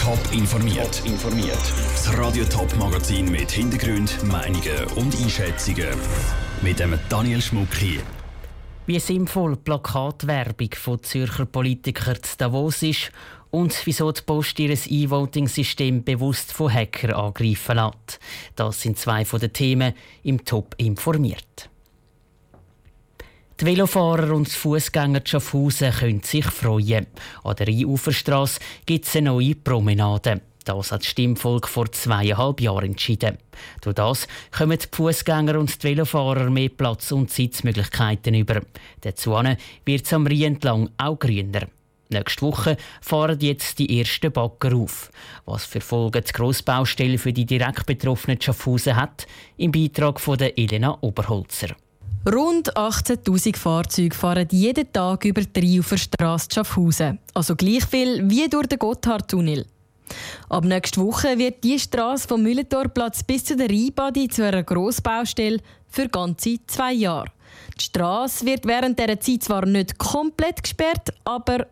Top informiert. informiert. Das Radio Top Magazin mit Hintergrund, Meinungen und Einschätzungen mit dem Daniel Schmuck hier. Wie sinnvoll Plakatwerbung von Zürcher Politikern zu Davos ist und wieso die Post ihr E-Voting-System bewusst von Hackern angreifen lässt. Das sind zwei von den Themen im Top informiert. Die Velofahrer und die Fußgänger Schaffhausen können sich freuen. An der Rheinuferstrasse gibt es eine neue Promenade. Das hat das Stimmvolk vor zweieinhalb Jahren entschieden. Durch das kommen die Fußgänger und die Velofahrer mehr Platz und Sitzmöglichkeiten über. Dazu wird es am Rhein entlang auch grüner. Nächste Woche fahren jetzt die ersten Bagger auf. Was für Folgen die Grossbaustelle für die direkt betroffenen Schaffhausen hat, im Beitrag von Elena Oberholzer. Rund 18.000 Fahrzeuge fahren jeden Tag über die Rheinuferstrasse Schaffhausen. Also gleich viel wie durch den Gotthardtunnel. Ab nächster Woche wird die Straße vom Mühlentorplatz bis zu der Rheinbadi zu einer Grossbaustelle für ganze zwei Jahre. Die Straße wird während dieser Zeit zwar nicht komplett gesperrt, aber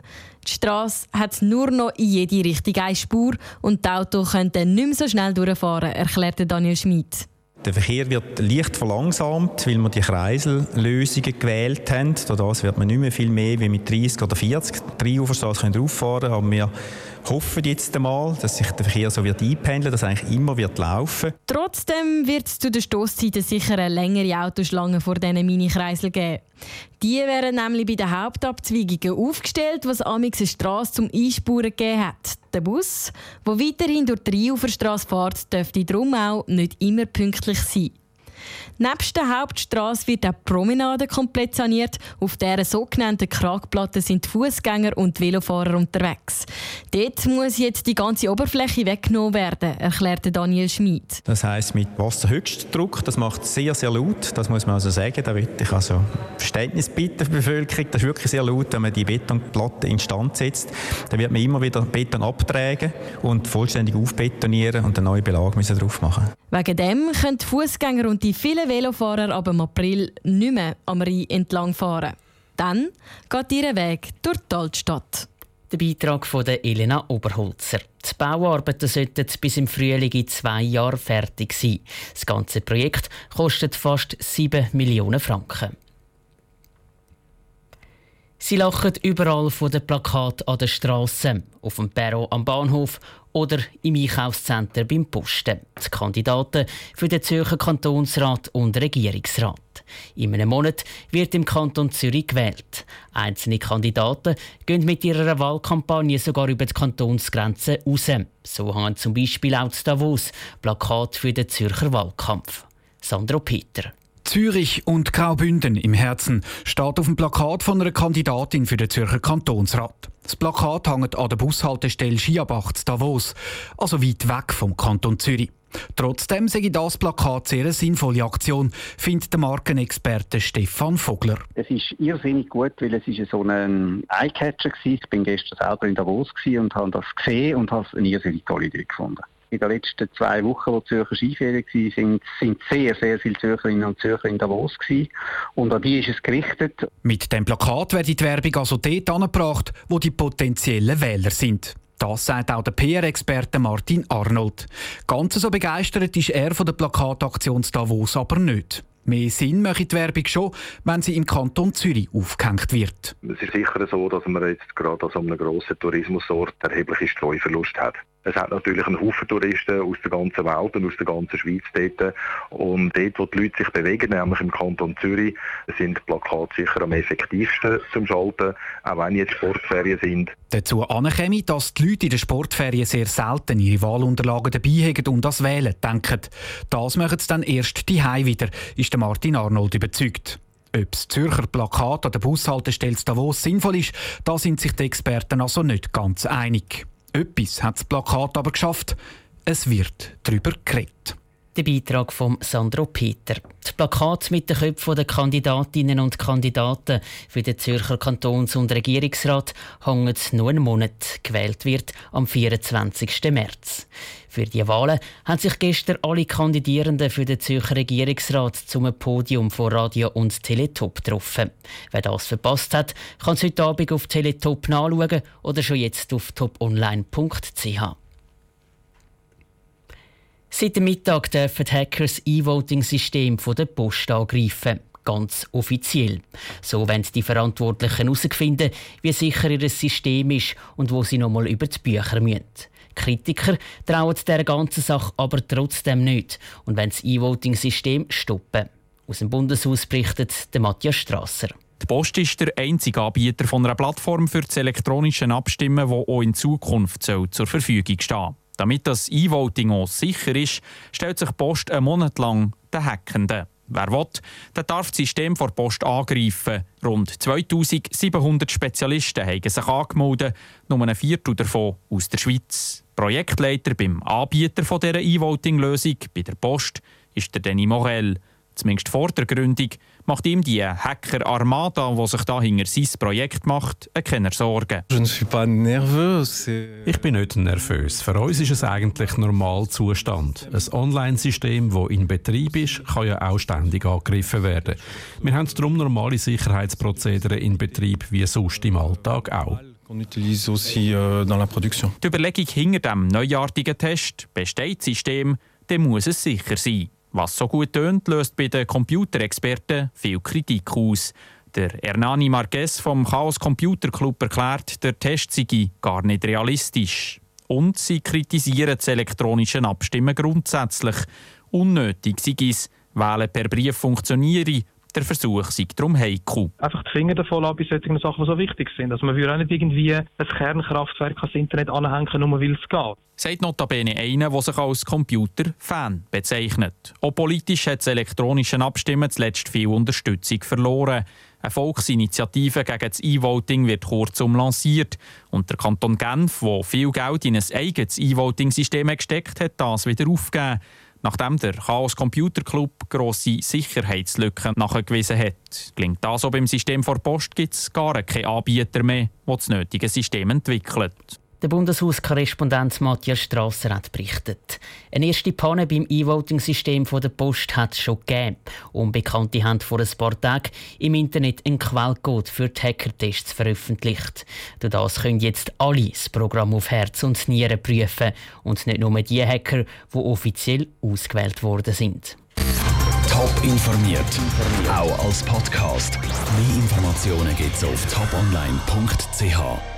die Straße hat nur noch in jede Richtung eine Spur und die Autos können dann nicht mehr so schnell durchfahren, erklärte Daniel Schmid. Der Verkehr wird leicht verlangsamt, weil wir die Kreisellösungen gewählt haben. Dadurch wird man nicht mehr viel mehr wie mit 30 oder 40 drei Uferstraßen rauffahren aber wir hoffen jetzt einmal, dass sich der Verkehr so wird einpendeln, dass eigentlich immer wird laufen. Trotzdem wird es zu den Stoßzeiten sicher eine längere Autoschlange vor diesen Mini-Kreiseln geben. Die werden nämlich bei den Hauptabzweigungen aufgestellt, was amix eine Straße zum Einspuren gegeben hat. Der Bus, der weiterhin durch die Rheinuferstrasse fährt, dürfte darum auch nicht immer pünktlich sein. Nebst der Hauptstraße wird auch die Promenade komplett saniert. Auf dieser sogenannten Kragplatte sind die Fußgänger und die Velofahrer unterwegs. Dort muss jetzt die ganze Oberfläche weggenommen werden, erklärte Daniel Schmid. Das heißt mit Wasserhöchstdruck. Das macht sehr, sehr laut. Das muss man also sagen. Da will ich also Verständnis bitten der Bevölkerung. Das ist wirklich sehr laut, wenn man die Betonplatte instand setzt. Da wird man immer wieder Beton abtragen und vollständig aufbetonieren und einen neuen Belag müssen drauf machen. Wegen dem können die Fußgänger und die vielen Velofahrer ab im April nicht mehr am Rhein entlang fahren. Dann geht ihr Weg durch die Altstadt. Der Beitrag von Elena Oberholzer. Die Bauarbeiten sollten bis im Frühling in zwei Jahren fertig sein. Das ganze Projekt kostet fast 7 Millionen Franken. Sie lachen überall von den Plakaten an der Straße, auf dem Perro am Bahnhof oder im Einkaufszentrum beim Posten. Die Kandidaten für den Zürcher Kantonsrat und Regierungsrat. In einem Monat wird im Kanton Zürich gewählt. Einzelne Kandidaten gehen mit ihrer Wahlkampagne sogar über die Kantonsgrenzen raus. So haben zum Beispiel auch Davos Plakat für den Zürcher Wahlkampf. Sandro Peter. Zürich und Graubünden im Herzen steht auf dem Plakat von einer Kandidatin für den Zürcher Kantonsrat. Das Plakat hängt an der Bushaltestelle Schiabach zu Davos, also weit weg vom Kanton Zürich. Trotzdem ich das Plakat sehr eine sinnvolle Aktion, findet der Markenexperte Stefan Vogler. Es ist irrsinnig gut, weil es ist so ein Eyecatcher war. Ich bin gestern selber in Davos und habe das gesehen und habe es eine irrsinnig tolle Idee gefunden in den letzten zwei Wochen, wo die Zürcher Skiferien waren, sind, sind sehr, sehr viele Zürcherinnen und Zürcher in Davos gewesen. Und an die ist es gerichtet. Mit dem Plakat wird die Werbung also dort angebracht, wo die potenziellen Wähler sind. Das sagt auch der PR-Experte Martin Arnold. Ganz so begeistert ist er von der Plakataktion Davos aber nicht. Mehr Sinn macht die Werbung schon, wenn sie im Kanton Zürich aufgehängt wird. Es ist sicher so, dass man jetzt gerade an so einem grossen Tourismusort erhebliche Streuverlust hat. Es hat natürlich einen Haufen Touristen aus der ganzen Welt und aus der ganzen Schweiz dort. Und dort, wo die Leute sich bewegen, nämlich im Kanton Zürich, sind Plakate sicher am effektivsten zum Schalten, auch wenn jetzt Sportferien sind. Dazu anerkenne dass die Leute in den Sportferien sehr selten ihre Wahlunterlagen dabei haben und das Wählen denken. Das machen sie dann erst die wieder, ist der Martin Arnold überzeugt. Ob das Zürcher Plakat an der Bushaltestelle Davos sinnvoll ist, da sind sich die Experten also nicht ganz einig. Etwas hat das Plakat aber geschafft. Es wird darüber geredet. Der Beitrag von Sandro Peter. Das Plakat mit den Köpfen der Kandidatinnen und Kandidaten für den Zürcher Kantons- und Regierungsrat hängt nur einen Monat. Gewählt wird am 24. März. Für die Wahlen haben sich gestern alle Kandidierenden für den Zürcher Regierungsrat zum Podium von Radio und Teletop getroffen. Wer das verpasst hat, kann es heute Abend auf Teletop nachschauen oder schon jetzt auf toponline.ch. Seit dem Mittag dürfen Hackers E-Voting-System der Post angreifen. Ganz offiziell. So wollen die Verantwortlichen herausfinden, wie sicher ihr System ist und wo sie nochmal über die Bücher müssen. Kritiker trauen der ganzen Sache aber trotzdem nicht und wollen das E-Voting-System stoppen. Aus dem Bundeshaus berichtet der Matthias Strasser. Die Post ist der einzige Anbieter von einer Plattform für das elektronische Abstimmen, die auch in Zukunft zur Verfügung stehen soll. Damit das E-Voting auch sicher ist, stellt sich die Post einen Monat lang den Hackenden. Wer will, der darf das System vor Post angreifen. Rund 2700 Spezialisten haben sich angemeldet, nur ein Viertel davon aus der Schweiz. Projektleiter beim Anbieter dieser E-Voting-Lösung bei der Post ist der Denis Morel. Zumindest vor der Gründung macht ihm die Hacker-Armada, die sich da hinter sein Projekt macht, keine Sorgen. Ich bin nicht nervös. Für uns ist es eigentlich normal Zustand. Ein Online-System, das in Betrieb ist, kann ja auch ständig angegriffen werden. Wir haben darum normale Sicherheitsprozedere in Betrieb wie sonst im Alltag auch. Euh, die Überlegung hinter dem neuartigen Test, besteht das System, dann muss es sicher sein. Was so gut tönt, löst bei den Computerexperten viel Kritik aus. Der Hernani Marquez vom Chaos Computer Club erklärt, der Test sei gar nicht realistisch. Und sie kritisieren das elektronische Abstimmen grundsätzlich. Unnötig sei es, Wählen per Brief funktioniere der Versuch sei darum heikel. Einfach die Finger davon lassen bei solchen Sachen, die so wichtig sind. Also man würde auch nicht irgendwie ein Kernkraftwerk ans Internet anhängen, nur weil es geht. Sagt notabene einer, der sich als Computer-Fan bezeichnet. Auch politisch hat das elektronische Abstimmen zuletzt viel Unterstützung verloren. Eine Volksinitiative gegen das E-Voting wird kurzum lanciert. Und der Kanton Genf, der viel Geld in ein eigenes E-Voting-System gesteckt hat, das wieder aufgegeben. Nachdem der Chaos Computer Club grosse Sicherheitslücken nachgewiesen hat. Klingt das so beim System vor Post, gibt es gar keinen Anbieter mehr, der das nötige System entwickelt. Der Bundeshauskorrespondent Matthias Strasser hat berichtet. Eine erste Panne beim E-Voting-System der Post hat es schon gegeben. Unbekannte haben vor ein paar Tagen im Internet einen Quellcode für die Hackertests veröffentlicht. Durch das können jetzt alle das Programm auf Herz und Nieren prüfen und nicht nur die Hacker, die offiziell ausgewählt worden sind. Top informiert, auch als Podcast. Mehr Informationen gibt es auf toponline.ch.